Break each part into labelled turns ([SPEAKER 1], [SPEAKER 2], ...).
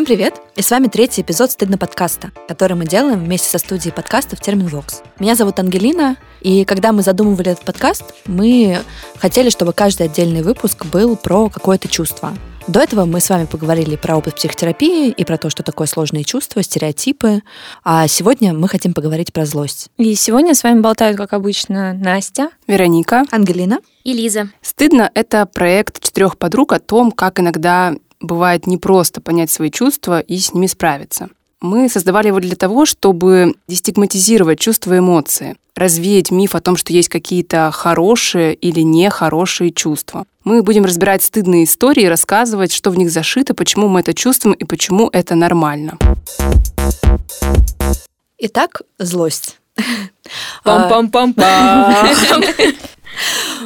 [SPEAKER 1] Всем привет! И с вами третий эпизод «Стыдно подкаста», который мы делаем вместе со студией подкастов Терминвокс. Меня зовут Ангелина, и когда мы задумывали этот подкаст, мы хотели, чтобы каждый отдельный выпуск был про какое-то чувство. До этого мы с вами поговорили про опыт психотерапии и про то, что такое сложные чувства, стереотипы. А сегодня мы хотим поговорить про злость.
[SPEAKER 2] И сегодня с вами болтают, как обычно, Настя,
[SPEAKER 3] Вероника,
[SPEAKER 1] Ангелина
[SPEAKER 4] и Лиза.
[SPEAKER 3] «Стыдно» — это проект четырех подруг о том, как иногда бывает непросто понять свои чувства и с ними справиться. Мы создавали его для того, чтобы дестигматизировать чувства и эмоции, развеять миф о том, что есть какие-то хорошие или нехорошие чувства. Мы будем разбирать стыдные истории, рассказывать, что в них зашито, почему мы это чувствуем и почему это нормально.
[SPEAKER 1] Итак, злость.
[SPEAKER 2] Пам-пам-пам-пам.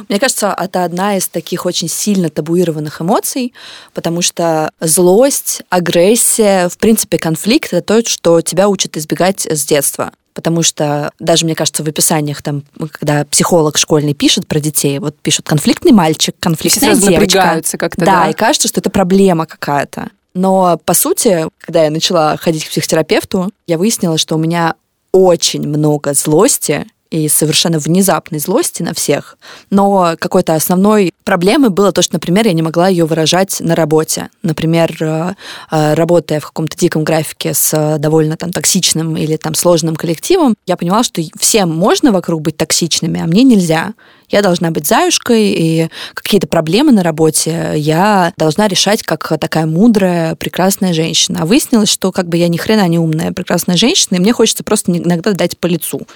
[SPEAKER 1] Мне кажется, это одна из таких очень сильно табуированных эмоций, потому что злость, агрессия, в принципе, конфликт — это то, что тебя учат избегать с детства потому что даже, мне кажется, в описаниях там, когда психолог школьный пишет про детей, вот пишут конфликтный мальчик, конфликтная
[SPEAKER 3] Все
[SPEAKER 1] девочка.
[SPEAKER 3] как-то,
[SPEAKER 1] да,
[SPEAKER 3] да.
[SPEAKER 1] и кажется, что это проблема какая-то. Но, по сути, когда я начала ходить к психотерапевту, я выяснила, что у меня очень много злости и совершенно внезапной злости на всех. Но какой-то основной проблемой было то, что, например, я не могла ее выражать на работе. Например, э, э, работая в каком-то диком графике с э, довольно там токсичным или там сложным коллективом, я понимала, что всем можно вокруг быть токсичными, а мне нельзя. Я должна быть заюшкой, и какие-то проблемы на работе я должна решать как такая мудрая, прекрасная женщина. А выяснилось, что как бы я ни хрена не умная, прекрасная женщина, и мне хочется просто иногда дать по лицу.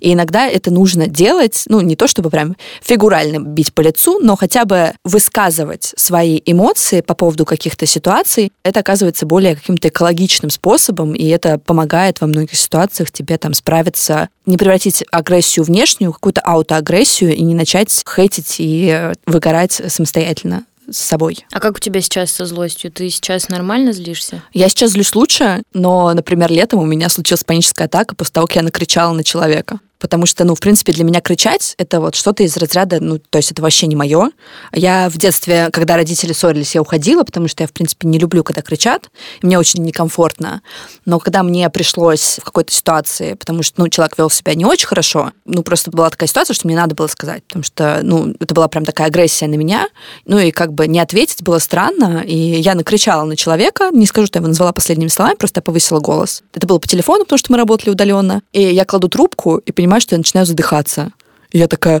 [SPEAKER 1] И иногда это нужно делать, ну, не то чтобы прям фигурально бить по лицу, но хотя бы высказывать свои эмоции по поводу каких-то ситуаций, это оказывается более каким-то экологичным способом, и это помогает во многих ситуациях тебе там справиться, не превратить агрессию внешнюю, какую-то аутоагрессию, и не начать хейтить и выгорать самостоятельно с собой.
[SPEAKER 4] А как у тебя сейчас со злостью? Ты сейчас нормально злишься?
[SPEAKER 1] Я сейчас злюсь лучше, но, например, летом у меня случилась паническая атака после того, как я накричала на человека потому что, ну, в принципе, для меня кричать — это вот что-то из разряда, ну, то есть это вообще не мое. Я в детстве, когда родители ссорились, я уходила, потому что я, в принципе, не люблю, когда кричат, и мне очень некомфортно. Но когда мне пришлось в какой-то ситуации, потому что, ну, человек вел себя не очень хорошо, ну, просто была такая ситуация, что мне надо было сказать, потому что, ну, это была прям такая агрессия на меня, ну, и как бы не ответить было странно, и я накричала на человека, не скажу, что я его назвала последними словами, просто я повысила голос. Это было по телефону, потому что мы работали удаленно, и я кладу трубку и понимаю, понимаю, что я начинаю задыхаться. Я такая,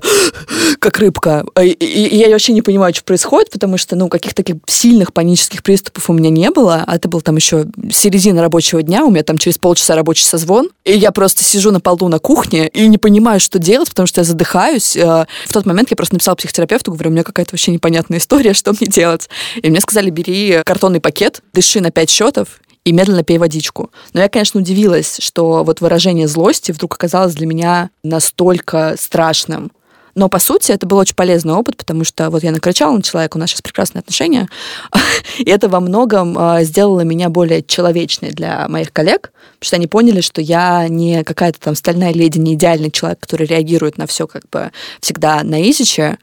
[SPEAKER 1] как рыбка. А, и, и, и я вообще не понимаю, что происходит, потому что, ну, каких-то таких сильных панических приступов у меня не было. А это был там еще середина рабочего дня, у меня там через полчаса рабочий созвон. И я просто сижу на полу на кухне и не понимаю, что делать, потому что я задыхаюсь. А, в тот момент я просто написала психотерапевту, говорю, у меня какая-то вообще непонятная история, что мне делать. И мне сказали, бери картонный пакет, дыши на пять счетов и медленно пей водичку. Но я, конечно, удивилась, что вот выражение злости вдруг оказалось для меня настолько страшным. Но, по сути, это был очень полезный опыт, потому что вот я накричала на человека, у нас сейчас прекрасные отношения, и это во многом а, сделало меня более человечной для моих коллег, потому что они поняли, что я не какая-то там стальная леди, не идеальный человек, который реагирует на все как бы всегда на изиче,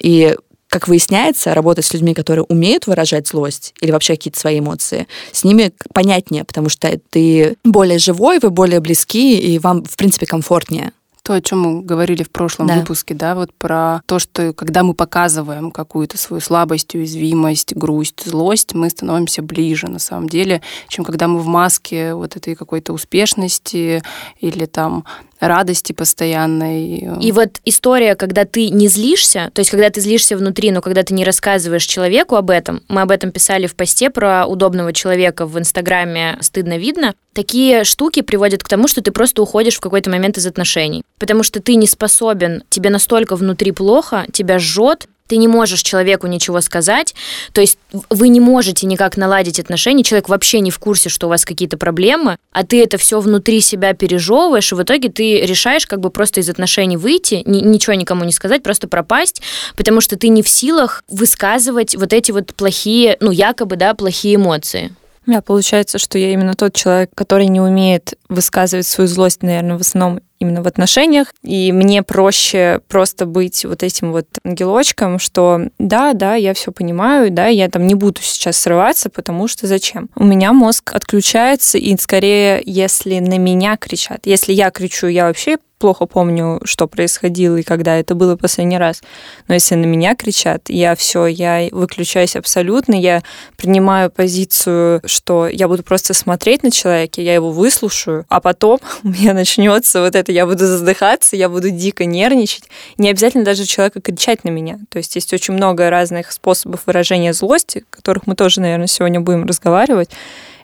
[SPEAKER 1] и как выясняется, работать с людьми, которые умеют выражать злость или вообще какие-то свои эмоции, с ними понятнее, потому что ты более живой, вы более близки, и вам, в принципе, комфортнее.
[SPEAKER 3] То, о чем мы говорили в прошлом да. выпуске, да, вот про то, что когда мы показываем какую-то свою слабость, уязвимость, грусть, злость, мы становимся ближе, на самом деле, чем когда мы в маске вот этой какой-то успешности или там радости постоянной.
[SPEAKER 4] И вот история, когда ты не злишься, то есть когда ты злишься внутри, но когда ты не рассказываешь человеку об этом, мы об этом писали в посте про удобного человека в Инстаграме «Стыдно видно», такие штуки приводят к тому, что ты просто уходишь в какой-то момент из отношений, потому что ты не способен, тебе настолько внутри плохо, тебя жжет, ты не можешь человеку ничего сказать, то есть вы не можете никак наладить отношения, человек вообще не в курсе, что у вас какие-то проблемы, а ты это все внутри себя пережевываешь, и в итоге ты решаешь как бы просто из отношений выйти, ни, ничего никому не сказать, просто пропасть, потому что ты не в силах высказывать вот эти вот плохие, ну якобы, да, плохие эмоции.
[SPEAKER 2] Да, получается, что я именно тот человек, который не умеет высказывать свою злость, наверное, в основном именно в отношениях, и мне проще просто быть вот этим вот ангелочком, что да, да, я все понимаю, да, я там не буду сейчас срываться, потому что зачем? У меня мозг отключается, и скорее, если на меня кричат, если я кричу, я вообще плохо помню, что происходило и когда это было последний раз. Но если на меня кричат, я все, я выключаюсь абсолютно, я принимаю позицию, что я буду просто смотреть на человека, я его выслушаю, а потом у меня начнется вот это, я буду задыхаться, я буду дико нервничать. Не обязательно даже человека кричать на меня. То есть есть очень много разных способов выражения злости, о которых мы тоже, наверное, сегодня будем разговаривать.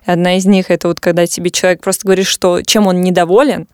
[SPEAKER 2] Одна из них это вот когда тебе человек просто говорит, что чем он недоволен,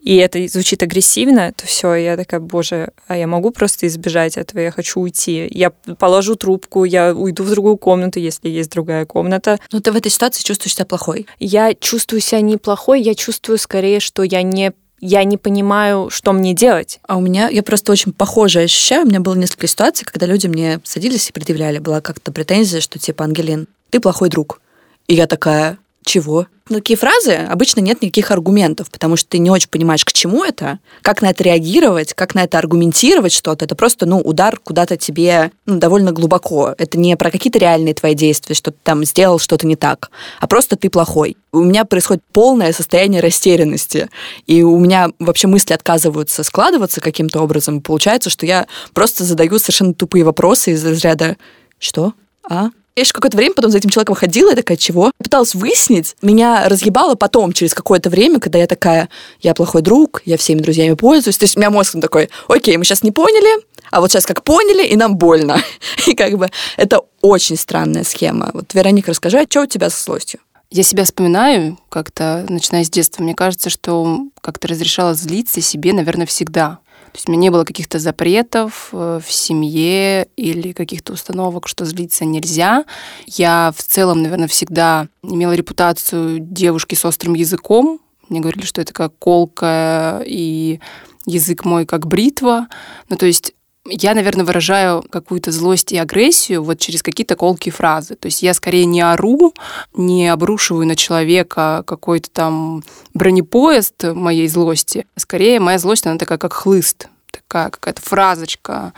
[SPEAKER 2] и это звучит агрессивно, то все, я такая, боже, а я могу просто избежать этого, я хочу уйти. Я положу трубку, я уйду в другую комнату, если есть другая комната.
[SPEAKER 1] Но ты в этой ситуации чувствуешь себя плохой?
[SPEAKER 2] Я чувствую себя неплохой, я чувствую скорее, что я не я не понимаю, что мне делать.
[SPEAKER 1] А у меня, я просто очень похоже ощущаю. У меня было несколько ситуаций, когда люди мне садились и предъявляли. Была как-то претензия, что типа, Ангелин, ты плохой друг. И я такая, чего? На такие фразы обычно нет никаких аргументов, потому что ты не очень понимаешь, к чему это, как на это реагировать, как на это аргументировать что-то. Это просто, ну, удар куда-то тебе ну, довольно глубоко. Это не про какие-то реальные твои действия, что ты там сделал что-то не так, а просто ты плохой. У меня происходит полное состояние растерянности, и у меня вообще мысли отказываются складываться каким-то образом. Получается, что я просто задаю совершенно тупые вопросы из разряда «Что? А? Я еще какое-то время потом за этим человеком ходила, и такая, чего? Пыталась выяснить. Меня разъебало потом, через какое-то время, когда я такая, я плохой друг, я всеми друзьями пользуюсь. То есть у меня мозг такой, окей, мы сейчас не поняли, а вот сейчас как поняли, и нам больно. И как бы это очень странная схема. Вот, Вероника, расскажи, а что у тебя со злостью?
[SPEAKER 3] Я себя вспоминаю как-то, начиная с детства. Мне кажется, что как-то разрешала злиться себе, наверное, всегда. Есть у меня не было каких-то запретов э, в семье или каких-то установок, что злиться нельзя. Я в целом, наверное, всегда имела репутацию девушки с острым языком. Мне говорили, что это как колка и язык мой как бритва. Ну, то есть я, наверное, выражаю какую-то злость и агрессию вот через какие-то колкие фразы. То есть я скорее не ору, не обрушиваю на человека какой-то там бронепоезд моей злости. Скорее моя злость, она такая, как хлыст такая какая-то фразочка.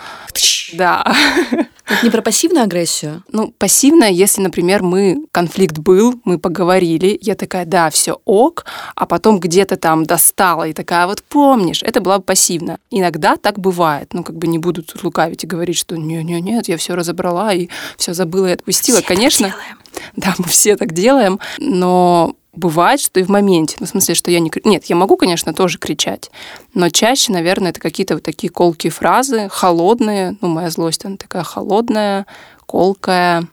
[SPEAKER 3] Да.
[SPEAKER 1] Это не про пассивную агрессию?
[SPEAKER 3] Ну, пассивная, если, например, мы, конфликт был, мы поговорили, я такая, да, все ок, а потом где-то там достала и такая, вот помнишь, это была бы пассивная. Иногда так бывает, ну, как бы не буду тут лукавить и говорить, что не-не-нет, я все разобрала и все забыла и отпустила.
[SPEAKER 1] Все
[SPEAKER 3] Конечно, да, мы все так делаем, но бывает, что и в моменте. Ну, в смысле, что я не... Нет, я могу, конечно, тоже кричать, но чаще, наверное, это какие-то вот такие колкие фразы, холодные. Ну, моя злость, она такая холодная, колкая,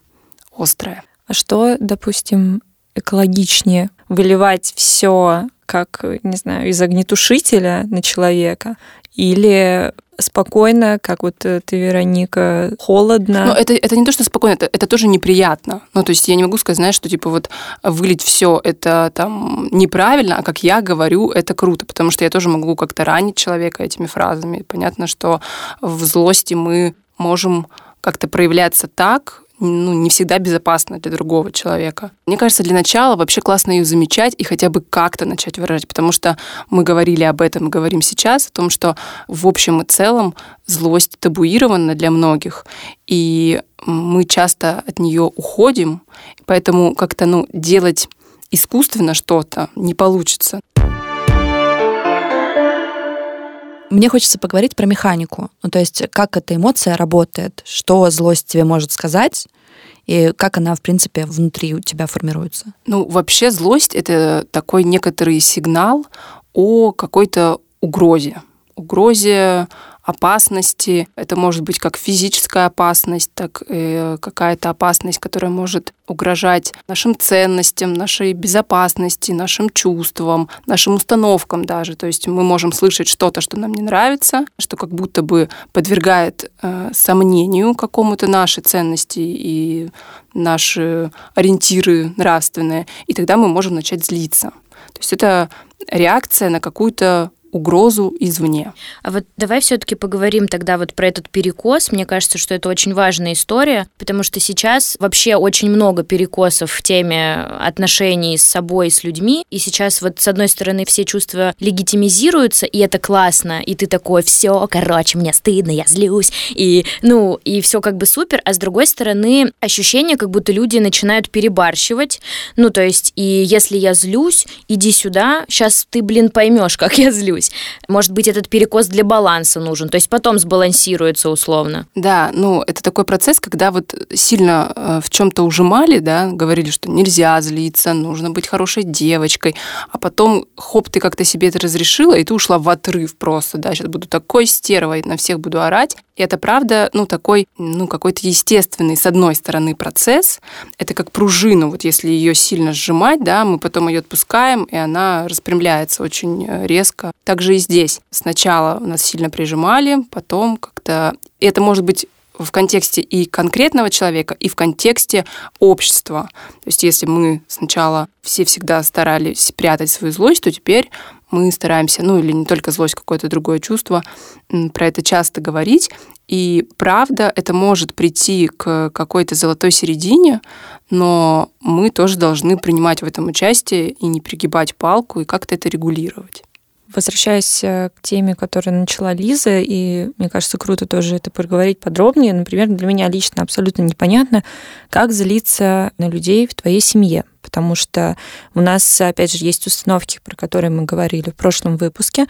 [SPEAKER 3] острая.
[SPEAKER 2] А что, допустим, экологичнее? Выливать все как, не знаю, из огнетушителя на человека или спокойно, как вот ты, Вероника, холодно.
[SPEAKER 3] Но это, это не то, что спокойно, это, это тоже неприятно. Ну, то есть я не могу сказать, знаешь, что типа вот вылить все это там неправильно, а как я говорю, это круто, потому что я тоже могу как-то ранить человека этими фразами. Понятно, что в злости мы можем как-то проявляться так, ну, не всегда безопасно для другого человека. Мне кажется, для начала вообще классно ее замечать и хотя бы как-то начать выражать, потому что мы говорили об этом, говорим сейчас, о том, что в общем и целом злость табуирована для многих, и мы часто от нее уходим, поэтому как-то ну, делать искусственно что-то не получится.
[SPEAKER 1] Мне хочется поговорить про механику. Ну, то есть, как эта эмоция работает, что злость тебе может сказать, и как она, в принципе, внутри у тебя формируется?
[SPEAKER 3] Ну, вообще злость — это такой некоторый сигнал о какой-то угрозе. Угрозе опасности. Это может быть как физическая опасность, так и какая-то опасность, которая может угрожать нашим ценностям, нашей безопасности, нашим чувствам, нашим установкам даже. То есть мы можем слышать что-то, что нам не нравится, что как будто бы подвергает э, сомнению какому-то наши ценности и наши ориентиры нравственные. И тогда мы можем начать злиться. То есть это реакция на какую-то угрозу извне.
[SPEAKER 4] А вот давай все-таки поговорим тогда вот про этот перекос. Мне кажется, что это очень важная история, потому что сейчас вообще очень много перекосов в теме отношений с собой, с людьми. И сейчас вот с одной стороны все чувства легитимизируются, и это классно, и ты такой, все, короче, мне стыдно, я злюсь, и, ну, и все как бы супер, а с другой стороны ощущение, как будто люди начинают перебарщивать, ну, то есть, и если я злюсь, иди сюда, сейчас ты, блин, поймешь, как я злюсь, злюсь. Может быть, этот перекос для баланса нужен, то есть потом сбалансируется условно.
[SPEAKER 3] Да, ну это такой процесс, когда вот сильно э, в чем-то ужимали, да, говорили, что нельзя злиться, нужно быть хорошей девочкой, а потом хоп, ты как-то себе это разрешила, и ты ушла в отрыв просто, да, сейчас буду такой стервой, на всех буду орать. И это правда, ну, такой, ну, какой-то естественный, с одной стороны, процесс. Это как пружину, вот если ее сильно сжимать, да, мы потом ее отпускаем, и она распрямляется очень э, резко. Также и здесь. Сначала нас сильно прижимали, потом как-то... Это может быть в контексте и конкретного человека, и в контексте общества. То есть если мы сначала все всегда старались прятать свою злость, то теперь мы стараемся, ну или не только злость, какое-то другое чувство, про это часто говорить. И правда, это может прийти к какой-то золотой середине, но мы тоже должны принимать в этом участие и не пригибать палку, и как-то это регулировать.
[SPEAKER 2] Возвращаясь э, к теме, которую начала Лиза, и мне кажется, круто тоже это проговорить подробнее. Например, для меня лично абсолютно непонятно, как злиться на людей в твоей семье. Потому что у нас, опять же, есть установки, про которые мы говорили в прошлом выпуске,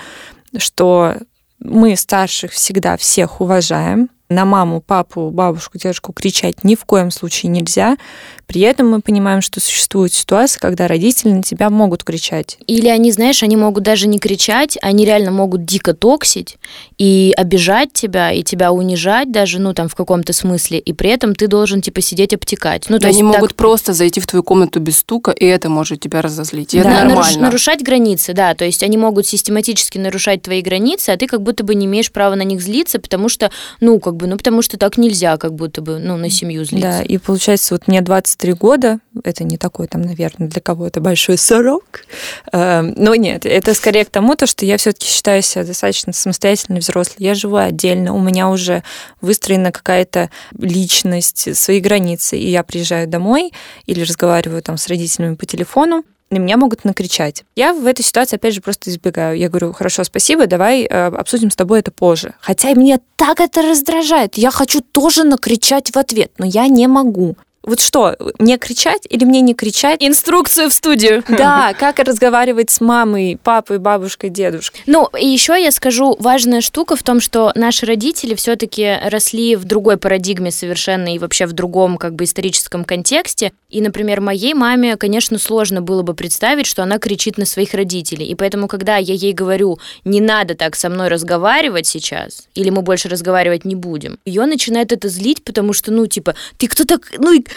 [SPEAKER 2] что мы старших всегда всех уважаем, на маму, папу, бабушку, дедушку кричать ни в коем случае нельзя. При этом мы понимаем, что существует ситуация, когда родители на тебя могут кричать.
[SPEAKER 4] Или они, знаешь, они могут даже не кричать, они реально могут дико токсить и обижать тебя, и тебя унижать даже, ну, там, в каком-то смысле, и при этом ты должен, типа, сидеть обтекать. Ну,
[SPEAKER 3] то
[SPEAKER 4] они
[SPEAKER 3] есть могут так... просто зайти в твою комнату без стука, и это может тебя разозлить. И да. это нормально.
[SPEAKER 4] нарушать границы, да, то есть они могут систематически нарушать твои границы, а ты как будто бы не имеешь права на них злиться, потому что, ну, как бы, ну, потому что так нельзя, как будто бы, ну, на семью злиться.
[SPEAKER 2] Да, и получается, вот мне 23 года, это не такой там, наверное, для кого-то большой сорок, эм, но нет, это скорее к тому, то, что я все-таки считаю себя достаточно самостоятельной взрослой. Я живу отдельно, у меня уже выстроена какая-то личность, свои границы, и я приезжаю домой или разговариваю там с родителями по телефону, на меня могут накричать. Я в этой ситуации, опять же, просто избегаю. Я говорю, хорошо, спасибо, давай э, обсудим с тобой это позже. Хотя меня так это раздражает. Я хочу тоже накричать в ответ, но я не могу. Вот что, мне кричать или мне не кричать?
[SPEAKER 4] Инструкцию в студию.
[SPEAKER 2] Да, как разговаривать с мамой, папой, бабушкой, дедушкой.
[SPEAKER 4] Ну, и еще я скажу, важная штука в том, что наши родители все-таки росли в другой парадигме совершенно и вообще в другом как бы историческом контексте. И, например, моей маме, конечно, сложно было бы представить, что она кричит на своих родителей. И поэтому, когда я ей говорю, не надо так со мной разговаривать сейчас, или мы больше разговаривать не будем, ее начинает это злить, потому что, ну, типа, ты кто так, ну, «А,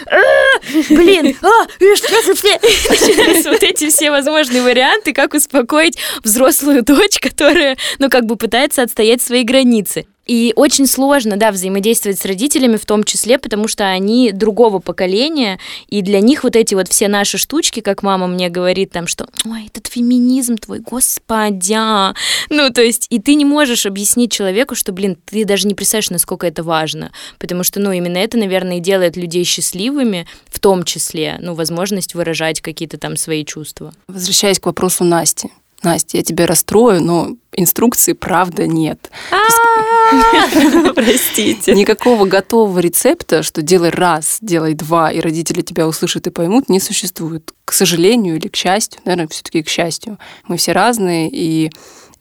[SPEAKER 4] блин, а, начинаются вот эти все возможные варианты, как успокоить взрослую дочь, которая, ну, как бы пытается отстоять свои границы. И очень сложно, да, взаимодействовать с родителями в том числе, потому что они другого поколения, и для них вот эти вот все наши штучки, как мама мне говорит там, что «Ой, этот феминизм твой, господи!» Ну, то есть, и ты не можешь объяснить человеку, что, блин, ты даже не представляешь, насколько это важно, потому что, ну, именно это, наверное, и делает людей счастливыми, в том числе, ну, возможность выражать какие-то там свои чувства.
[SPEAKER 3] Возвращаясь к вопросу Насти, Настя, я тебя расстрою, но инструкции, правда, нет.
[SPEAKER 2] Простите.
[SPEAKER 3] Никакого готового рецепта, что делай раз, делай два, и родители тебя услышат и поймут, не существует. К сожалению или к счастью, наверное, все-таки к счастью. Мы все разные, и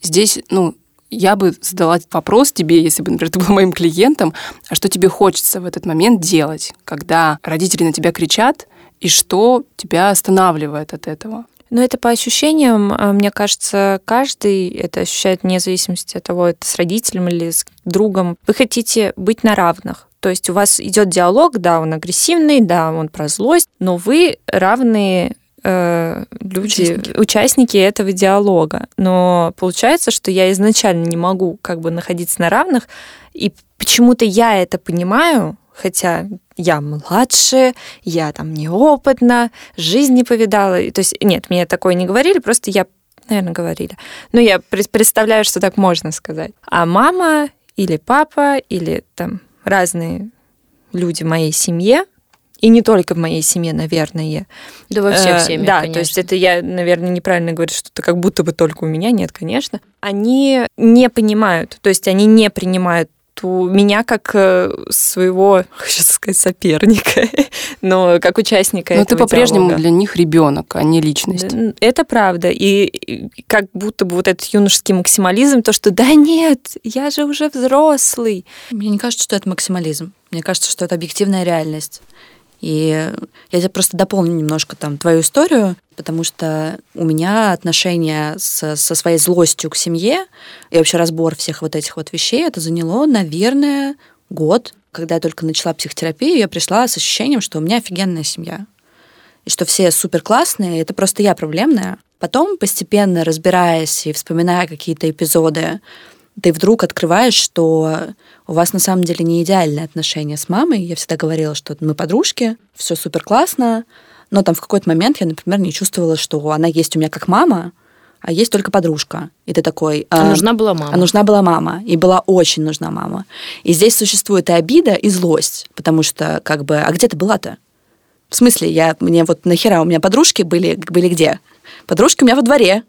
[SPEAKER 3] здесь, ну, я бы задала вопрос тебе, если бы, например, ты был моим клиентом, а что тебе хочется в этот момент делать, когда родители на тебя кричат, и что тебя останавливает от этого?
[SPEAKER 2] Но это по ощущениям, а, мне кажется, каждый это ощущает вне зависимости от того, это с родителем или с другом. Вы хотите быть на равных. То есть у вас идет диалог, да, он агрессивный, да, он про злость, но вы равные э, люди, участники. участники этого диалога. Но получается, что я изначально не могу как бы находиться на равных, и почему-то я это понимаю, хотя я младше, я там неопытна, жизнь не повидала. То есть нет, мне такое не говорили, просто я наверное, говорили. Ну, я представляю, что так можно сказать. А мама или папа, или там разные люди в моей семье, и не только в моей семье, наверное.
[SPEAKER 4] Да во всех э, семьях,
[SPEAKER 2] Да,
[SPEAKER 4] конечно.
[SPEAKER 2] то есть это я, наверное, неправильно говорю, что это как будто бы только у меня. Нет, конечно. Они не понимают, то есть они не принимают у меня как э, своего, хочу сказать, соперника, но как участника
[SPEAKER 3] Но ты по-прежнему для них ребенок, а не личность.
[SPEAKER 2] Это правда. И как будто бы вот этот юношеский максимализм, то, что да нет, я же уже взрослый.
[SPEAKER 1] Мне не кажется, что это максимализм. Мне кажется, что это объективная реальность. И я тебе просто дополню немножко там твою историю, потому что у меня отношения со, со своей злостью к семье и вообще разбор всех вот этих вот вещей, это заняло, наверное, год. Когда я только начала психотерапию, я пришла с ощущением, что у меня офигенная семья. И что все супер классные, это просто я проблемная. Потом, постепенно разбираясь и вспоминая какие-то эпизоды, ты вдруг открываешь, что у вас на самом деле не идеальные отношения с мамой. Я всегда говорила, что мы подружки, все супер классно, но там в какой-то момент я, например, не чувствовала, что она есть у меня как мама, а есть только подружка. И ты такой...
[SPEAKER 4] А, а нужна была мама.
[SPEAKER 1] А нужна была мама. И была очень нужна мама. И здесь существует и обида, и злость. Потому что, как бы, а где ты была-то? В смысле, я, мне вот нахера у меня подружки были, были где? Подружки у меня во дворе.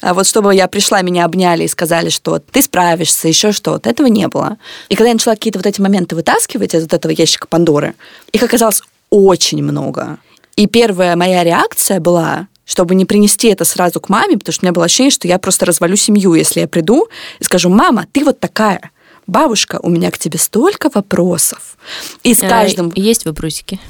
[SPEAKER 1] А вот чтобы я пришла, меня обняли и сказали, что ты справишься, еще что-то, этого не было. И когда я начала какие-то вот эти моменты вытаскивать из вот этого ящика Пандоры, их оказалось очень много. И первая моя реакция была, чтобы не принести это сразу к маме, потому что у меня было ощущение, что я просто развалю семью, если я приду и скажу, мама, ты вот такая бабушка, у меня к тебе столько вопросов. И с каждым...
[SPEAKER 4] А, есть вопросики.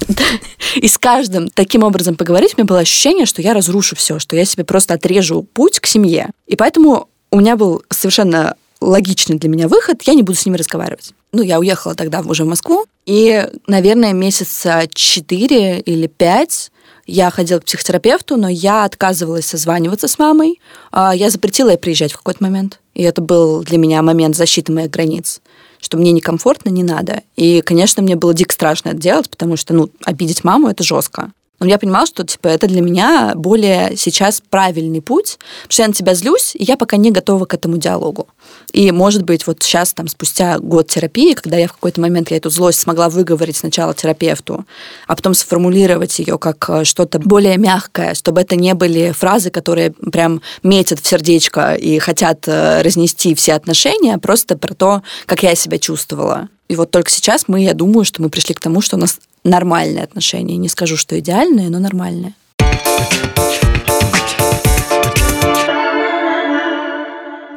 [SPEAKER 1] И с каждым таким образом поговорить, у меня было ощущение, что я разрушу все, что я себе просто отрежу путь к семье. И поэтому у меня был совершенно логичный для меня выход, я не буду с ними разговаривать. Ну, я уехала тогда уже в Москву, и, наверное, месяца четыре или пять я ходила к психотерапевту, но я отказывалась созваниваться с мамой. А, я запретила ей приезжать в какой-то момент. И это был для меня момент защиты моих границ что мне некомфортно, не надо. И, конечно, мне было дико страшно это делать, потому что, ну, обидеть маму – это жестко. Но я понимала, что типа, это для меня более сейчас правильный путь, потому что я на тебя злюсь, и я пока не готова к этому диалогу. И, может быть, вот сейчас, там, спустя год терапии, когда я в какой-то момент я эту злость смогла выговорить сначала терапевту, а потом сформулировать ее как э, что-то более мягкое, чтобы это не были фразы, которые прям метят в сердечко и хотят э, разнести все отношения, а просто про то, как я себя чувствовала. И вот только сейчас мы, я думаю, что мы пришли к тому, что у нас нормальные отношения. Не скажу, что идеальные, но нормальные.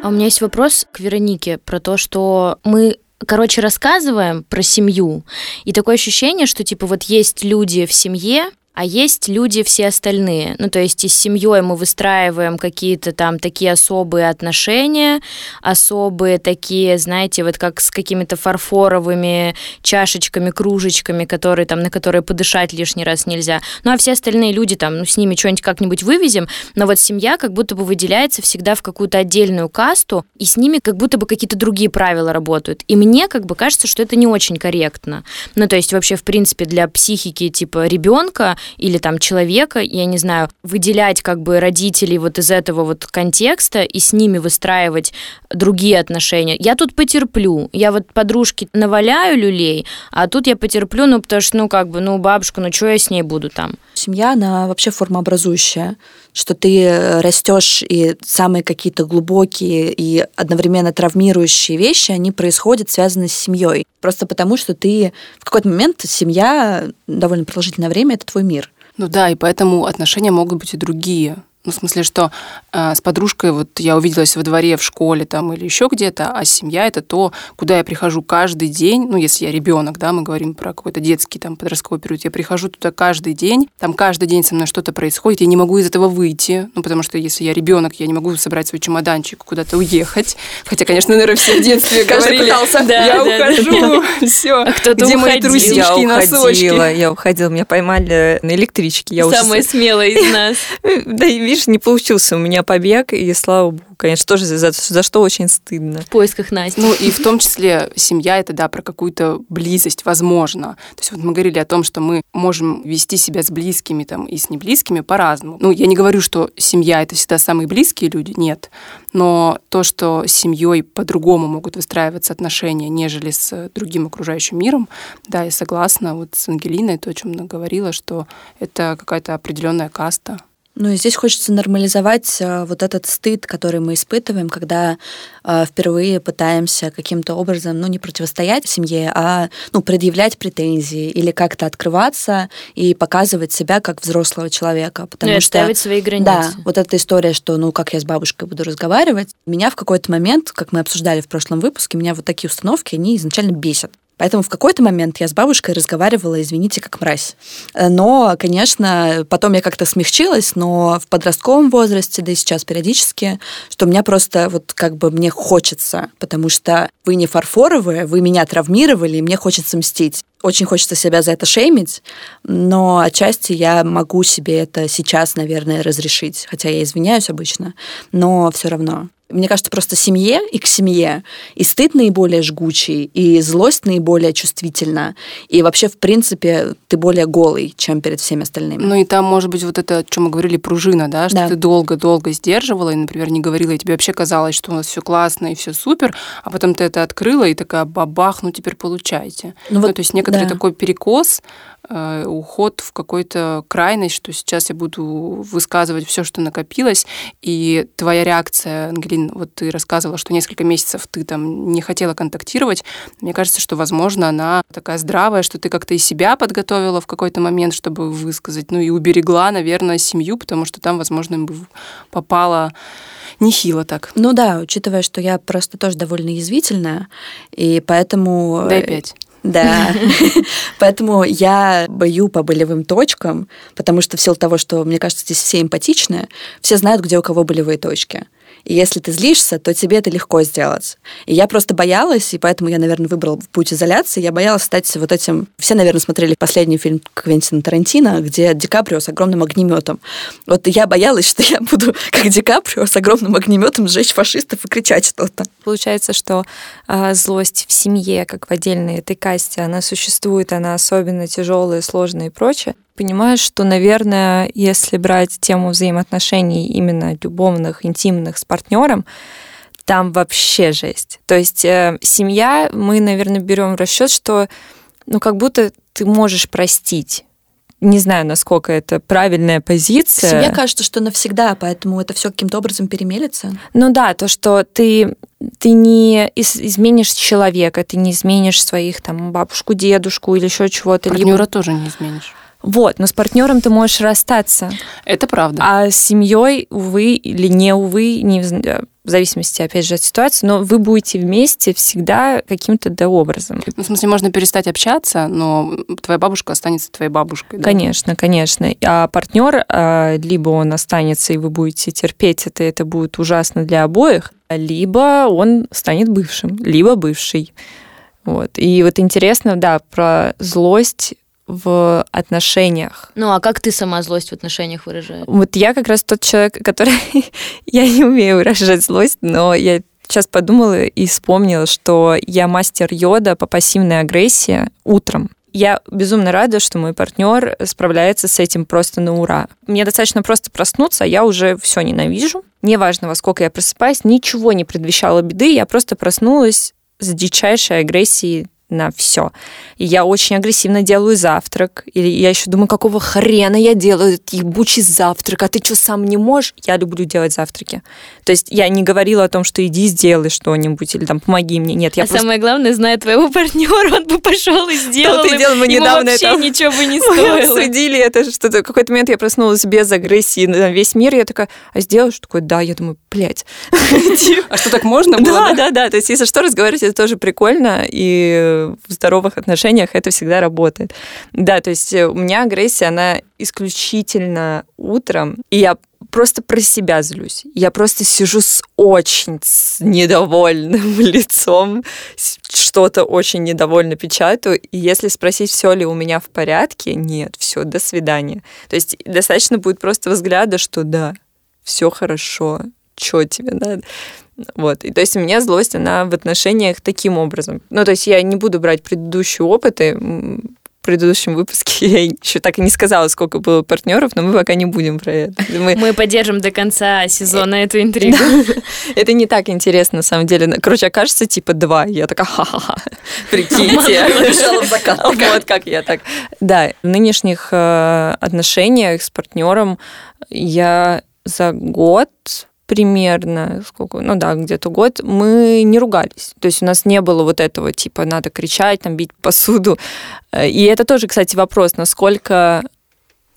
[SPEAKER 4] А у меня есть вопрос к Веронике про то, что мы короче, рассказываем про семью, и такое ощущение, что, типа, вот есть люди в семье, а есть люди все остальные. Ну, то есть и с семьей мы выстраиваем какие-то там такие особые отношения, особые такие, знаете, вот как с какими-то фарфоровыми чашечками, кружечками, которые там, на которые подышать лишний раз нельзя. Ну, а все остальные люди там, ну, с ними что-нибудь как-нибудь вывезем, но вот семья как будто бы выделяется всегда в какую-то отдельную касту, и с ними как будто бы какие-то другие правила работают. И мне как бы кажется, что это не очень корректно. Ну, то есть вообще, в принципе, для психики типа ребенка или там человека, я не знаю, выделять как бы родителей вот из этого вот контекста и с ними выстраивать другие отношения. Я тут потерплю, я вот подружке наваляю люлей, а тут я потерплю, ну потому что, ну как бы, ну бабушка, ну что я с ней буду там?
[SPEAKER 1] Семья, она вообще формообразующая, что ты растешь, и самые какие-то глубокие и одновременно травмирующие вещи, они происходят, связаны с семьей. Просто потому, что ты в какой-то момент семья довольно продолжительное время это твой мир.
[SPEAKER 3] Ну да, и поэтому отношения могут быть и другие. Ну, в смысле, что э, с подружкой вот я увиделась во дворе, в школе там или еще где-то, а семья это то, куда я прихожу каждый день. Ну, если я ребенок, да, мы говорим про какой-то детский там подростковый период, я прихожу туда каждый день, там каждый день со мной что-то происходит, я не могу из этого выйти, ну, потому что если я ребенок, я не могу собрать свой чемоданчик, куда-то уехать. Хотя, конечно, наверное, все в детстве говорили, я ухожу, все.
[SPEAKER 2] А Где мои трусишки и носочки? Я уходила, меня поймали на электричке.
[SPEAKER 4] Самая смелая из нас.
[SPEAKER 2] Да, видишь, не получился у меня побег, и слава богу, конечно, тоже за, за что очень стыдно.
[SPEAKER 4] В поисках Насти.
[SPEAKER 3] Ну и в том числе семья это, да, про какую-то близость, возможно. То есть вот мы говорили о том, что мы можем вести себя с близкими там и с неблизкими по-разному. Ну, я не говорю, что семья это всегда самые близкие люди, нет. Но то, что с семьей по-другому могут выстраиваться отношения, нежели с другим окружающим миром, да, я согласна вот с Ангелиной, то, о чем она говорила, что это какая-то определенная каста.
[SPEAKER 1] Ну и здесь хочется нормализовать э, вот этот стыд, который мы испытываем, когда э, впервые пытаемся каким-то образом, ну не противостоять семье, а ну предъявлять претензии или как-то открываться и показывать себя как взрослого человека,
[SPEAKER 4] потому ну, что ставить свои границы.
[SPEAKER 1] Да, вот эта история, что ну как я с бабушкой буду разговаривать, меня в какой-то момент, как мы обсуждали в прошлом выпуске, меня вот такие установки они изначально бесят. Поэтому в какой-то момент я с бабушкой разговаривала, извините, как мразь. Э, но, конечно, потом я как-то смягчилась, но в подростковом возрасте, да и сейчас периодически, что меня просто вот как бы мне хочется, потому что вы не фарфоровые, вы меня травмировали, и мне хочется мстить. Очень хочется себя за это шеймить, но отчасти я могу себе это сейчас, наверное, разрешить, хотя я извиняюсь обычно, но все равно. Мне кажется, просто семье и к семье и стыд наиболее жгучий, и злость наиболее чувствительна, и вообще, в принципе, ты более голый, чем перед всеми остальными.
[SPEAKER 3] Ну и там, может быть, вот это, о чем мы говорили, пружина, да, что да. ты долго-долго сдерживала, и, например, не говорила, и тебе вообще казалось, что у нас все классно и все супер, а потом ты это открыла и такая, бабах, ну теперь получайте. Ну, вот, ну то есть некоторый да. такой перекос, уход в какую-то крайность, что сейчас я буду высказывать все, что накопилось, и твоя реакция, Ангелин, вот ты рассказывала, что несколько месяцев ты там не хотела контактировать, мне кажется, что, возможно, она такая здравая, что ты как-то и себя подготовила в какой-то момент, чтобы высказать, ну и уберегла, наверное, семью, потому что там, возможно, бы попала нехило так.
[SPEAKER 1] Ну да, учитывая, что я просто тоже довольно язвительная, и поэтому...
[SPEAKER 3] Дай пять.
[SPEAKER 1] Да. Поэтому я бою по болевым точкам, потому что в силу того, что, мне кажется, здесь все эмпатичные, все знают, где у кого болевые точки. И если ты злишься, то тебе это легко сделать. И я просто боялась, и поэтому я, наверное, выбрал путь изоляции. Я боялась стать вот этим... Все, наверное, смотрели последний фильм Квентина Тарантино, где Ди Каприо с огромным огнеметом. Вот я боялась, что я буду, как Ди Каприо, с огромным огнеметом сжечь фашистов и кричать что-то.
[SPEAKER 2] Получается, что э, злость в семье, как в отдельной этой касте, она существует, она особенно тяжелая, сложная и прочее понимаешь, что, наверное, если брать тему взаимоотношений именно любовных, интимных с партнером, там вообще жесть. То есть э, семья, мы, наверное, берем в расчет, что ну как будто ты можешь простить. Не знаю, насколько это правильная позиция.
[SPEAKER 1] Семья кажется, что навсегда, поэтому это все каким-то образом перемелится.
[SPEAKER 2] Ну да, то, что ты ты не изменишь человека, ты не изменишь своих там бабушку, дедушку или еще чего-то.
[SPEAKER 3] Партнера либо... тоже не изменишь.
[SPEAKER 2] Вот, но с партнером ты можешь расстаться.
[SPEAKER 3] Это правда.
[SPEAKER 2] А с семьей, увы, или не увы, не в зависимости, опять же, от ситуации, но вы будете вместе всегда каким-то да образом.
[SPEAKER 3] Ну, в смысле, можно перестать общаться, но твоя бабушка останется твоей бабушкой. Да?
[SPEAKER 2] Конечно, конечно. А партнер, а, либо он останется, и вы будете терпеть это, это будет ужасно для обоих, либо он станет бывшим, либо бывший. Вот. И вот интересно, да, про злость в отношениях.
[SPEAKER 4] Ну, а как ты сама злость в отношениях выражаешь?
[SPEAKER 2] Вот я как раз тот человек, который... я не умею выражать злость, но я сейчас подумала и вспомнила, что я мастер йода по пассивной агрессии утром. Я безумно рада, что мой партнер справляется с этим просто на ура. Мне достаточно просто проснуться, а я уже все ненавижу. Неважно, во сколько я просыпаюсь, ничего не предвещало беды, я просто проснулась с дичайшей агрессией на все. И я очень агрессивно делаю завтрак. Или я еще думаю, какого хрена я делаю этот ебучий завтрак, а ты что, сам не можешь? Я люблю делать завтраки. То есть я не говорила о том, что иди сделай что-нибудь или там помоги мне. Нет, я
[SPEAKER 4] а
[SPEAKER 2] просто...
[SPEAKER 4] самое главное, зная твоего партнера, он бы пошел и сделал.
[SPEAKER 2] Ты делал, мы недавно
[SPEAKER 4] вообще
[SPEAKER 2] это...
[SPEAKER 4] ничего бы не стоило. Мы
[SPEAKER 2] обсудили это что-то. В какой-то момент я проснулась без агрессии на весь мир. Я такая, а сделаешь? Такой, да. Я думаю, блядь.
[SPEAKER 3] А что, так можно было?
[SPEAKER 2] Да, да, да. То есть если что, разговаривать, это тоже прикольно. И в здоровых отношениях это всегда работает. Да, то есть э, у меня агрессия, она исключительно утром, и я просто про себя злюсь. Я просто сижу с очень недовольным лицом, что-то очень недовольно печатаю, и если спросить, все ли у меня в порядке, нет, все, до свидания. То есть достаточно будет просто взгляда, что да, все хорошо, что тебе надо? Вот. И то есть у меня злость, она в отношениях таким образом. Ну, то есть я не буду брать предыдущие опыты, в предыдущем выпуске я еще так и не сказала, сколько было партнеров, но мы пока не будем про это.
[SPEAKER 4] Мы, мы поддержим до конца сезона эту интригу.
[SPEAKER 2] Это не так интересно, на самом деле. Короче, окажется типа два. Я такая, ха-ха-ха, прикиньте. Вот как я так. Да, в нынешних э, отношениях с партнером я за год примерно, сколько, ну да, где-то год, мы не ругались. То есть у нас не было вот этого, типа, надо кричать, там, бить посуду. Э, и это тоже, кстати, вопрос, насколько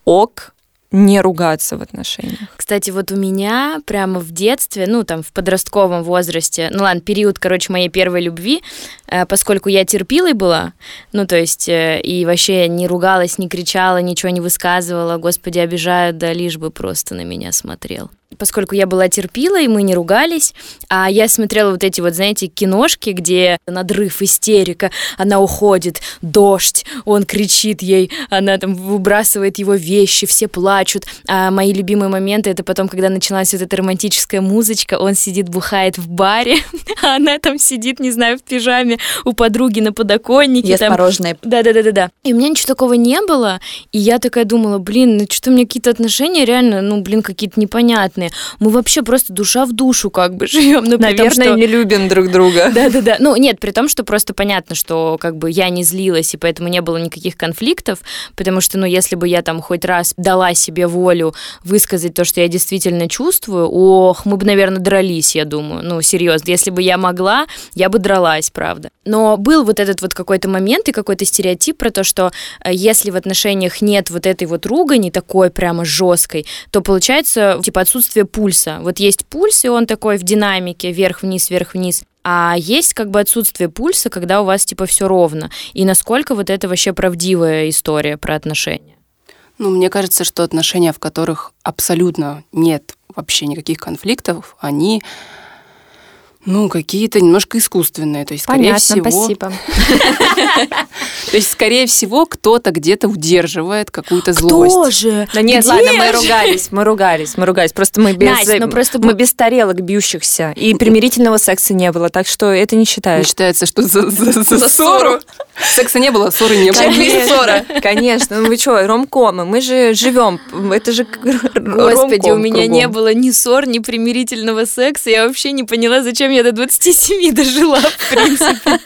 [SPEAKER 2] ок не ругаться в отношениях.
[SPEAKER 4] Кстати, вот у меня прямо в детстве, ну, там, в подростковом возрасте, ну, ладно, период, короче, моей первой любви, э, поскольку я терпилой была, ну, то есть, э, и вообще не ругалась, не кричала, ничего не высказывала, господи, обижают, да лишь бы просто на меня смотрел поскольку я была терпила, и мы не ругались, а я смотрела вот эти вот, знаете, киношки, где надрыв, истерика, она уходит, дождь, он кричит ей, она там выбрасывает его вещи, все плачут. А мои любимые моменты это потом, когда началась вот эта романтическая музычка, он сидит, бухает в баре, а она там сидит, не знаю, в пижаме у подруги на подоконнике.
[SPEAKER 1] Ест
[SPEAKER 4] там...
[SPEAKER 1] мороженое.
[SPEAKER 4] Да-да-да-да-да. И у меня ничего такого не было, и я такая думала, блин, ну что у меня какие-то отношения реально, ну, блин, какие-то непонятные разные. Мы вообще просто душа в душу как бы живем.
[SPEAKER 2] Ну, Наверное, том, что... не любим друг друга.
[SPEAKER 4] Да-да-да. Ну, нет, при том, что просто понятно, что как бы я не злилась, и поэтому не было никаких конфликтов, потому что, ну, если бы я там хоть раз дала себе волю высказать то, что я действительно чувствую, ох, мы бы, наверное, дрались, я думаю. Ну, серьезно. Если бы я могла, я бы дралась, правда. Но был вот этот вот какой-то момент и какой-то стереотип про то, что э, если в отношениях нет вот этой вот ругани такой прямо жесткой, то получается, типа, отсутствие отсутствие пульса. Вот есть пульс, и он такой в динамике, вверх-вниз, вверх-вниз. А есть как бы отсутствие пульса, когда у вас типа все ровно. И насколько вот это вообще правдивая история про отношения?
[SPEAKER 3] Ну, мне кажется, что отношения, в которых абсолютно нет вообще никаких конфликтов, они ну, какие-то немножко искусственные. То есть, скорее
[SPEAKER 2] Понятно,
[SPEAKER 3] всего...
[SPEAKER 2] спасибо.
[SPEAKER 3] То есть, скорее всего, кто-то где-то удерживает какую-то злость.
[SPEAKER 2] Кто же? Да нет, ладно, мы ругались, мы ругались, мы ругались. Просто мы без, ну просто мы без тарелок бьющихся. И примирительного секса не было, так что это не считается.
[SPEAKER 3] Не считается, что за, за, за ссору. Секса не было, ссоры не было.
[SPEAKER 2] Конечно, конечно. Ну вы что, ромкомы, мы же живем, это же
[SPEAKER 4] Господи, у меня не было ни ссор, ни примирительного секса. Я вообще не поняла, зачем я до 27 дожила, в принципе.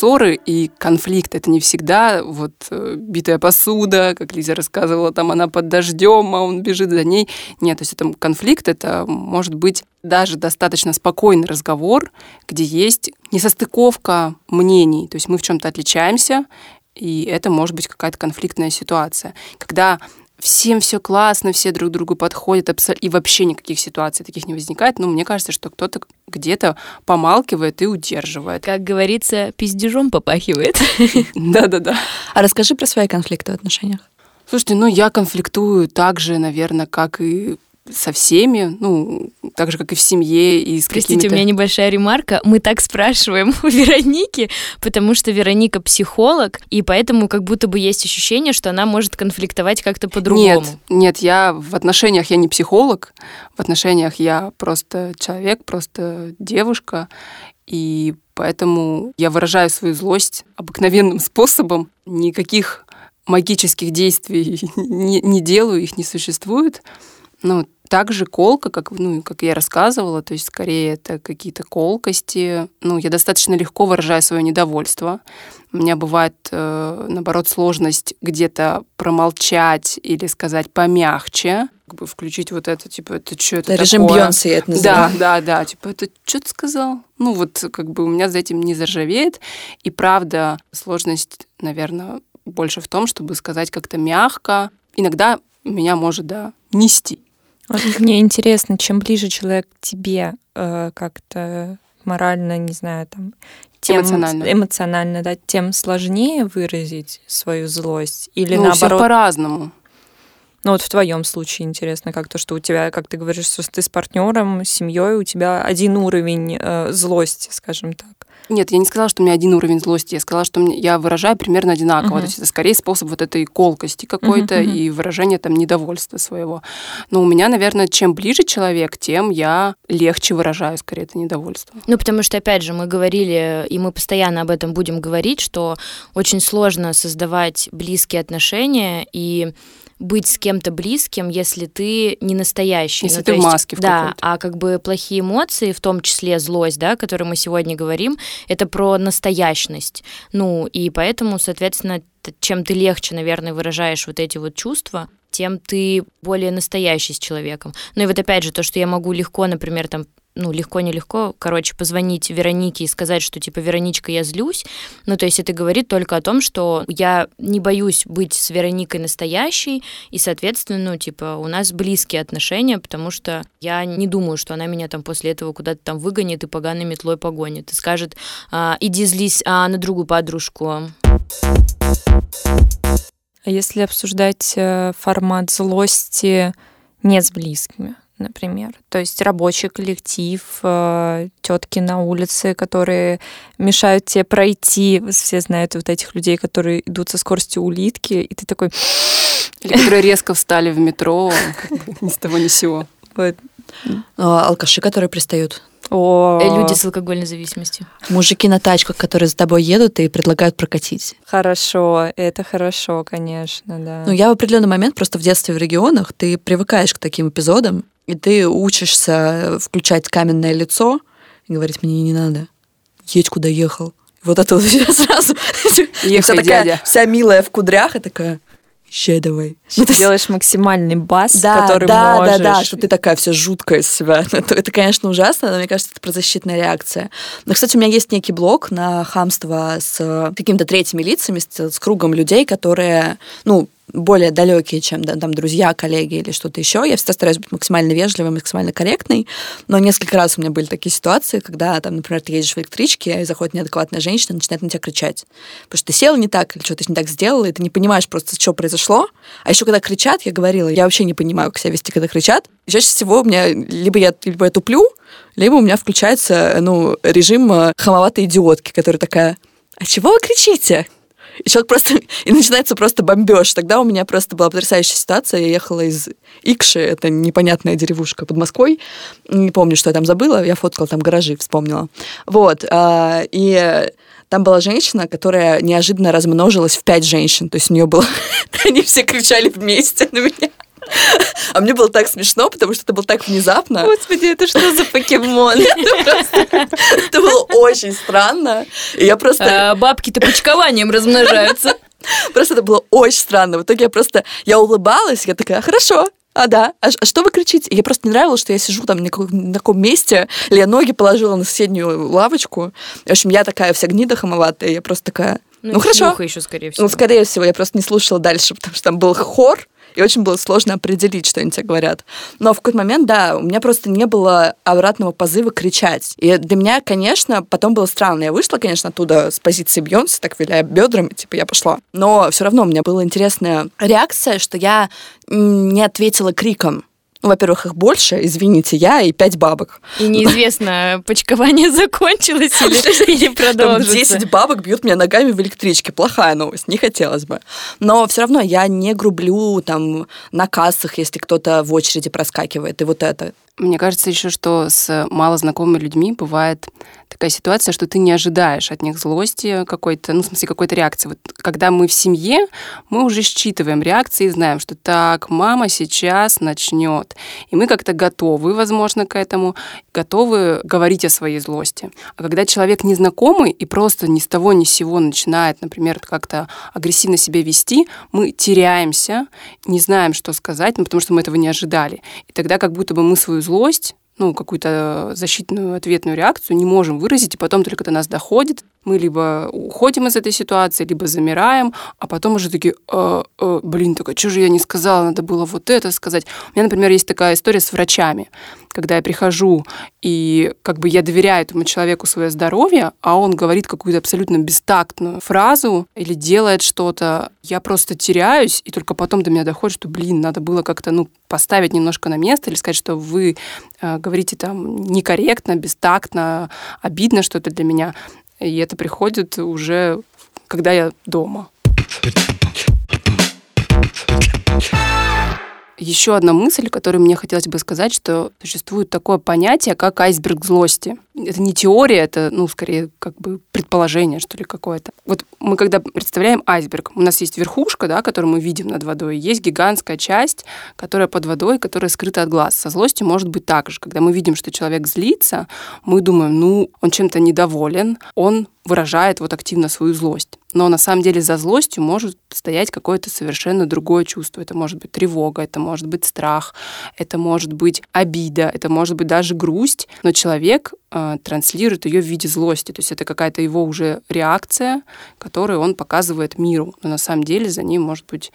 [SPEAKER 3] ссоры и конфликт. Это не всегда вот э, битая посуда, как Лиза рассказывала, там она под дождем, а он бежит за ней. Нет, то есть это конфликт, это может быть даже достаточно спокойный разговор, где есть несостыковка мнений. То есть мы в чем-то отличаемся, и это может быть какая-то конфликтная ситуация. Когда всем все классно, все друг другу подходят, и вообще никаких ситуаций таких не возникает. Но мне кажется, что кто-то где-то помалкивает и удерживает.
[SPEAKER 4] Как говорится, пиздежом попахивает.
[SPEAKER 3] Да-да-да.
[SPEAKER 1] А расскажи про свои конфликты в отношениях.
[SPEAKER 3] Слушайте, ну я конфликтую так же, наверное, как и со всеми, ну, так же, как и в семье. И с
[SPEAKER 4] Простите, у меня небольшая ремарка. Мы так спрашиваем у Вероники, потому что Вероника психолог, и поэтому как будто бы есть ощущение, что она может конфликтовать как-то по-другому.
[SPEAKER 3] Нет, нет, я в отношениях я не психолог, в отношениях я просто человек, просто девушка, и поэтому я выражаю свою злость обыкновенным способом. Никаких магических действий не, не делаю, их не существует. Ну, также колка, как, ну, как я рассказывала, то есть скорее это какие-то колкости. Ну, я достаточно легко выражаю свое недовольство. У меня бывает, э, наоборот, сложность где-то промолчать или сказать помягче, как бы включить вот это, типа, это что это такое?
[SPEAKER 1] Режим Бьонса я это называю.
[SPEAKER 3] Да, да, да, типа, это что ты сказал? Ну, вот как бы у меня за этим не заржавеет. И правда, сложность, наверное, больше в том, чтобы сказать как-то мягко. Иногда меня может, да, нести.
[SPEAKER 2] Вот мне интересно, чем ближе человек к тебе э, как-то морально, не знаю, там,
[SPEAKER 3] тем эмоционально.
[SPEAKER 2] эмоционально, да, тем сложнее выразить свою злость или
[SPEAKER 3] ну,
[SPEAKER 2] наоборот.
[SPEAKER 3] по-разному.
[SPEAKER 2] Ну вот в твоем случае интересно, как то, что у тебя, как ты говоришь, что ты с партнером, с семьей, у тебя один уровень э, злости, скажем так.
[SPEAKER 3] Нет, я не сказала, что у меня один уровень злости. Я сказала, что я выражаю примерно одинаково. Uh-huh. То есть это скорее способ вот этой колкости какой-то uh-huh, uh-huh. и выражения там недовольства своего. Но у меня, наверное, чем ближе человек, тем я легче выражаю скорее это недовольство.
[SPEAKER 4] Ну, потому что, опять же, мы говорили, и мы постоянно об этом будем говорить, что очень сложно создавать близкие отношения и быть с кем-то близким, если ты не настоящий.
[SPEAKER 3] Если ну, ты в маске в
[SPEAKER 4] Да, а как бы плохие эмоции, в том числе злость, да, о которой мы сегодня говорим, это про настоящность. Ну, и поэтому, соответственно, чем ты легче, наверное, выражаешь вот эти вот чувства, тем ты более настоящий с человеком. Ну и вот опять же, то, что я могу легко, например, там ну, легко-нелегко, короче, позвонить Веронике и сказать, что, типа, Вероничка, я злюсь. Ну, то есть это говорит только о том, что я не боюсь быть с Вероникой настоящей, и, соответственно, ну, типа, у нас близкие отношения, потому что я не думаю, что она меня там после этого куда-то там выгонит и поганой метлой погонит и скажет, а, иди злись а, на другую подружку.
[SPEAKER 2] А если обсуждать э, формат злости не с близкими? Например. То есть рабочий коллектив, э, тетки на улице, которые мешают тебе пройти. Все знают вот этих людей, которые идут со скоростью улитки, и ты такой...
[SPEAKER 3] Или которые резко встали в метро, ни с того ни с сего.
[SPEAKER 1] А, алкаши, которые пристают.
[SPEAKER 4] О. Э, люди с алкогольной зависимостью.
[SPEAKER 1] Мужики на тачках, которые за тобой едут и предлагают прокатить.
[SPEAKER 2] Хорошо, это хорошо, конечно, да.
[SPEAKER 1] Ну, я в определенный момент просто в детстве в регионах, ты привыкаешь к таким эпизодам, и ты учишься включать каменное лицо и говорить, мне не надо, едь куда ехал. Вот это вот сразу. Ехай, вся такая, дядя. вся милая в кудрях и такая, Ещё давай.
[SPEAKER 2] Ну, ты делаешь максимальный бас,
[SPEAKER 1] да,
[SPEAKER 2] который
[SPEAKER 1] да,
[SPEAKER 2] можешь.
[SPEAKER 1] Да, да, что ты такая вся жуткая из себя. Это, это, конечно, ужасно, но мне кажется, это защитная реакция. Но, кстати, у меня есть некий блог на хамство с какими-то третьими лицами, с, с кругом людей, которые, ну, более далекие, чем да, там друзья, коллеги или что-то еще. Я всегда стараюсь быть максимально вежливой, максимально корректной, но несколько раз у меня были такие ситуации, когда, там, например, ты едешь в электричке, и заходит неадекватная женщина, начинает на тебя кричать, потому что ты сел не так или что-то не так сделала, и ты не понимаешь просто, что произошло. А еще когда кричат, я говорила, я вообще не понимаю, как себя вести, когда кричат. И чаще всего у меня либо я, либо я туплю, либо у меня включается ну, режим э, хамоватой идиотки, которая такая, а чего вы кричите? И человек просто... И начинается просто бомбеж. Тогда у меня просто была потрясающая ситуация. Я ехала из Икши, это непонятная деревушка под Москвой. Не помню, что я там забыла. Я фоткала там гаражи, вспомнила. Вот. А, и там была женщина, которая неожиданно размножилась в пять женщин. То есть у нее было... Они все кричали вместе на меня. А мне было так смешно, потому что это было так внезапно.
[SPEAKER 2] Господи, это что за покемон?
[SPEAKER 1] Это было очень странно. И я просто...
[SPEAKER 4] А, бабки-то почкованием размножаются.
[SPEAKER 1] Просто это было очень странно. В итоге я просто... Я улыбалась, я такая, хорошо, а, да. А, а что вы кричите? Я просто не нравилось, что я сижу там на, на таком месте, или я ноги положила на соседнюю лавочку. В общем, я такая вся гнида хамоватая, я просто такая... Ну, ну хорошо.
[SPEAKER 4] еще, скорее всего.
[SPEAKER 1] Ну, скорее всего, я просто не слушала дальше, потому что там был хор, и очень было сложно определить, что они тебе говорят. Но в какой-то момент, да, у меня просто не было обратного позыва кричать. И для меня, конечно, потом было странно. Я вышла, конечно, оттуда с позиции Бьонса, так виляя бедрами, типа я пошла. Но все равно у меня была интересная реакция, что я не ответила криком. Во-первых, их больше, извините, я и пять бабок.
[SPEAKER 4] И неизвестно, почкование закончилось или, или продолжится.
[SPEAKER 1] 10 бабок бьют меня ногами в электричке. Плохая новость, не хотелось бы. Но все равно я не грублю там на кассах, если кто-то в очереди проскакивает, и вот это.
[SPEAKER 3] Мне кажется еще, что с малознакомыми людьми бывает такая ситуация, что ты не ожидаешь от них злости какой-то, ну, в смысле, какой-то реакции. Вот когда мы в семье, мы уже считываем реакции и знаем, что так, мама сейчас начнет. И мы как-то готовы, возможно, к этому, готовы говорить о своей злости. А когда человек незнакомый и просто ни с того ни с сего начинает, например, как-то агрессивно себя вести, мы теряемся, не знаем, что сказать, ну, потому что мы этого не ожидали. И тогда как будто бы мы свою злость ну, какую-то защитную ответную реакцию не можем выразить, и потом только до нас доходит, Мы либо уходим из этой ситуации, либо замираем, а потом уже такие, э, э, блин, такая, что же я не сказала, надо было вот это сказать. У меня, например, есть такая история с врачами, когда я прихожу и как бы я доверяю этому человеку свое здоровье, а он говорит какую-то абсолютно бестактную фразу или делает что-то, я просто теряюсь, и только потом до меня доходит, что, блин, надо было как-то, ну, поставить немножко на место или сказать, что вы э, говорите там некорректно, бестактно, обидно что-то для меня. И это приходит уже, когда я дома. Еще одна мысль, которую мне хотелось бы сказать, что существует такое понятие, как айсберг злости. Это не теория, это, ну, скорее, как бы предположение, что ли, какое-то. Вот мы когда представляем айсберг, у нас есть верхушка, да, которую мы видим над водой, есть гигантская часть, которая под водой, которая скрыта от глаз. Со злостью может быть так же. Когда мы видим, что человек злится, мы думаем, ну, он чем-то недоволен, он выражает вот активно свою злость. Но на самом деле за злостью может стоять какое-то совершенно другое чувство. Это может быть тревога, это может быть страх, это может быть обида, это может быть даже грусть. Но человек э, транслирует ее в виде злости. То есть это какая-то его уже реакция, которую он показывает миру. Но на самом деле за ним может быть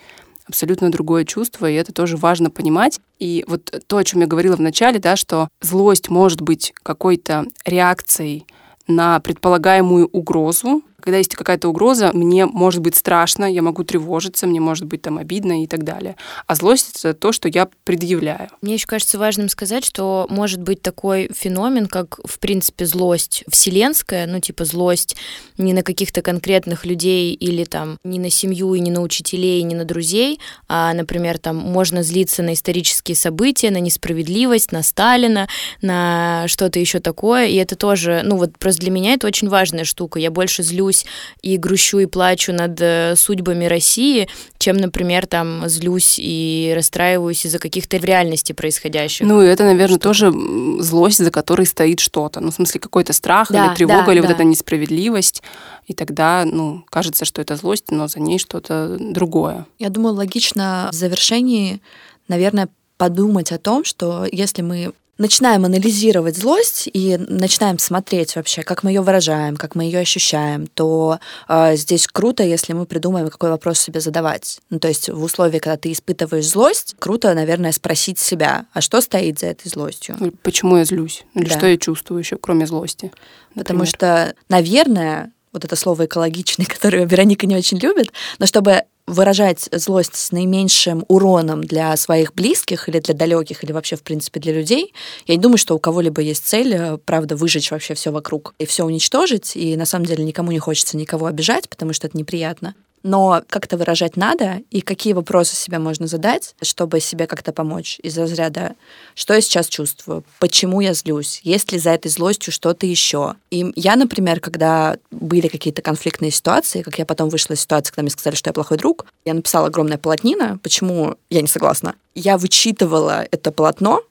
[SPEAKER 3] абсолютно другое чувство, и это тоже важно понимать. И вот то, о чем я говорила в начале, да, что злость может быть какой-то реакцией на предполагаемую угрозу, когда есть какая-то угроза, мне может быть страшно, я могу тревожиться, мне может быть там обидно и так далее. А злость — это то, что я предъявляю.
[SPEAKER 4] Мне еще кажется важным сказать, что может быть такой феномен, как, в принципе, злость вселенская, ну, типа злость не на каких-то конкретных людей или там не на семью и не на учителей, и не на друзей, а, например, там можно злиться на исторические события, на несправедливость, на Сталина, на что-то еще такое, и это тоже, ну, вот просто для меня это очень важная штука. Я больше злюсь злюсь и грущу и плачу над э, судьбами России, чем, например, там злюсь и расстраиваюсь из-за каких-то в реальности происходящих.
[SPEAKER 3] Ну, и это, наверное, тоже злость, за которой стоит что-то. Ну, в смысле, какой-то страх да, или тревога, да, или да. вот эта несправедливость. И тогда, ну, кажется, что это злость, но за ней что-то другое.
[SPEAKER 1] Я думаю, логично в завершении, наверное, подумать о том, что если мы начинаем анализировать злость и начинаем смотреть вообще, как мы ее выражаем, как мы ее ощущаем, то э, здесь круто, если мы придумаем, какой вопрос себе задавать. Ну, то есть в условии, когда ты испытываешь злость, круто, наверное, спросить себя, а что стоит за этой злостью?
[SPEAKER 3] Почему я злюсь? Или да. что я чувствую еще, кроме злости?
[SPEAKER 1] Например? Потому что, наверное, вот это слово экологичный, которое Вероника не очень любит, но чтобы выражать злость с наименьшим уроном для своих близких или для далеких, или вообще, в принципе, для людей, я не думаю, что у кого-либо есть цель, э, правда, выжечь вообще все вокруг и все уничтожить. И на самом деле никому не хочется никого обижать, потому что это неприятно но как-то выражать надо, и какие вопросы себе можно задать, чтобы себе как-то помочь из разряда, что я сейчас чувствую, почему я злюсь, есть ли за этой злостью что-то еще. И я, например, когда были какие-то конфликтные ситуации, как я потом вышла из ситуации, когда мне сказали, что я плохой друг, я написала огромное полотнино, почему я не согласна. Я вычитывала это полотно,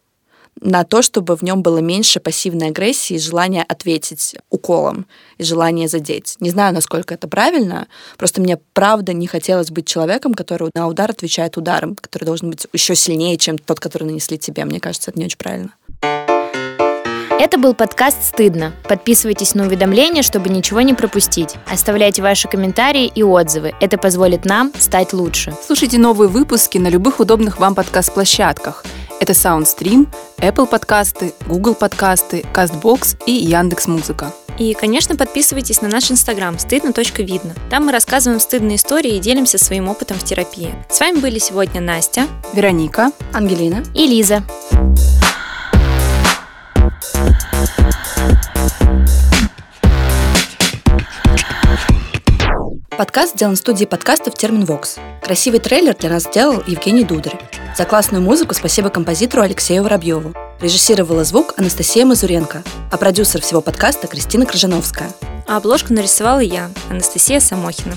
[SPEAKER 1] на то, чтобы в нем было меньше пассивной агрессии и желания ответить уколом, и желания задеть. Не знаю, насколько это правильно, просто мне правда не хотелось быть человеком, который на удар отвечает ударом, который должен быть еще сильнее, чем тот, который нанесли тебе. Мне кажется, это не очень правильно.
[SPEAKER 4] Это был подкаст «Стыдно». Подписывайтесь на уведомления, чтобы ничего не пропустить. Оставляйте ваши комментарии и отзывы. Это позволит нам стать лучше.
[SPEAKER 3] Слушайте новые выпуски на любых удобных вам подкаст-площадках – это SoundStream, Apple подкасты, Google подкасты, CastBox и Яндекс Музыка.
[SPEAKER 4] И, конечно, подписывайтесь на наш инстаграм стыдно.видно. Там мы рассказываем стыдные истории и делимся своим опытом в терапии. С вами были сегодня Настя,
[SPEAKER 3] Вероника,
[SPEAKER 1] Ангелина
[SPEAKER 4] и Лиза.
[SPEAKER 1] Подкаст сделан в студии подкастов Терминвокс. Красивый трейлер для нас сделал Евгений Дударь. За классную музыку спасибо композитору Алексею Воробьеву. Режиссировала звук Анастасия Мазуренко, а продюсер всего подкаста Кристина Крыжановская.
[SPEAKER 4] А обложку нарисовала я, Анастасия Самохина.